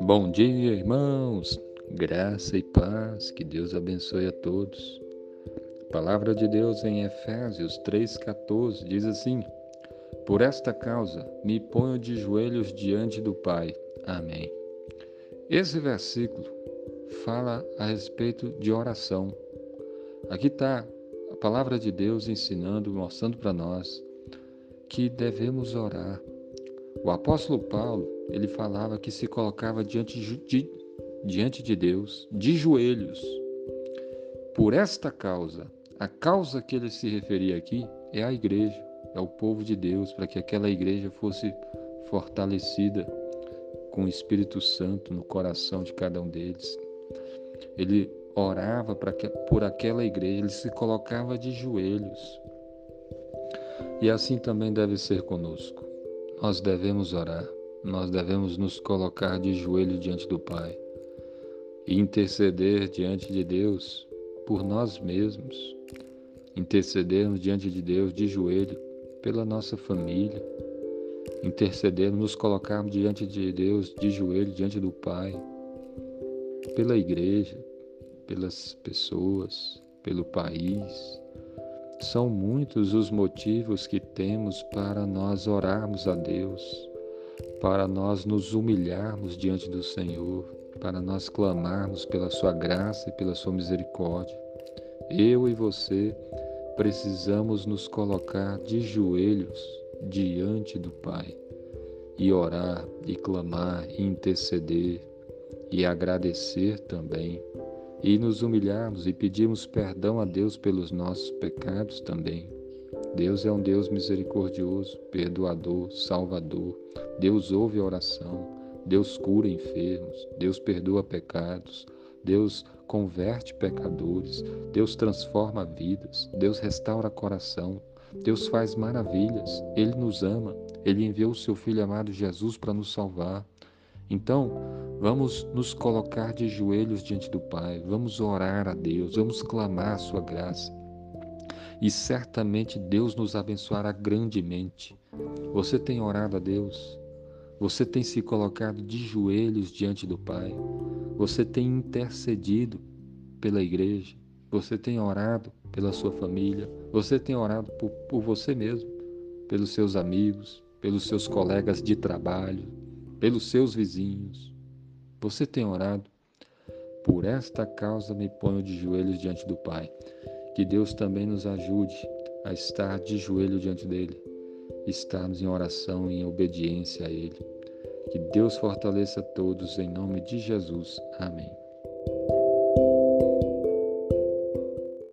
Bom dia, irmãos. Graça e paz, que Deus abençoe a todos. A palavra de Deus em Efésios 3:14 diz assim: Por esta causa me ponho de joelhos diante do Pai. Amém. Esse versículo fala a respeito de oração. Aqui está a palavra de Deus ensinando, mostrando para nós que devemos orar. O apóstolo Paulo, ele falava que se colocava diante de, diante de Deus de joelhos. Por esta causa, a causa que ele se referia aqui é a igreja, é o povo de Deus, para que aquela igreja fosse fortalecida com o Espírito Santo no coração de cada um deles. Ele orava para que, por aquela igreja, ele se colocava de joelhos. E assim também deve ser conosco. Nós devemos orar, nós devemos nos colocar de joelho diante do Pai e interceder diante de Deus por nós mesmos, intercedermos diante de Deus de joelho pela nossa família, intercedermos, nos colocarmos diante de Deus de joelho diante do Pai, pela igreja, pelas pessoas, pelo país. São muitos os motivos que temos para nós orarmos a Deus, para nós nos humilharmos diante do Senhor, para nós clamarmos pela Sua graça e pela Sua misericórdia. Eu e você precisamos nos colocar de joelhos diante do Pai e orar, e clamar, e interceder e agradecer também e nos humilharmos e pedirmos perdão a Deus pelos nossos pecados também. Deus é um Deus misericordioso, perdoador, salvador. Deus ouve a oração, Deus cura enfermos, Deus perdoa pecados, Deus converte pecadores, Deus transforma vidas, Deus restaura coração, Deus faz maravilhas, Ele nos ama, Ele enviou o seu Filho amado Jesus para nos salvar. Então, vamos nos colocar de joelhos diante do Pai, vamos orar a Deus, vamos clamar a Sua graça. E certamente Deus nos abençoará grandemente. Você tem orado a Deus? Você tem se colocado de joelhos diante do Pai? Você tem intercedido pela igreja? Você tem orado pela sua família? Você tem orado por, por você mesmo, pelos seus amigos, pelos seus colegas de trabalho, pelos seus vizinhos. Você tem orado? Por esta causa me ponho de joelhos diante do Pai. Que Deus também nos ajude a estar de joelho diante dele, estarmos em oração e em obediência a ele. Que Deus fortaleça todos em nome de Jesus. Amém.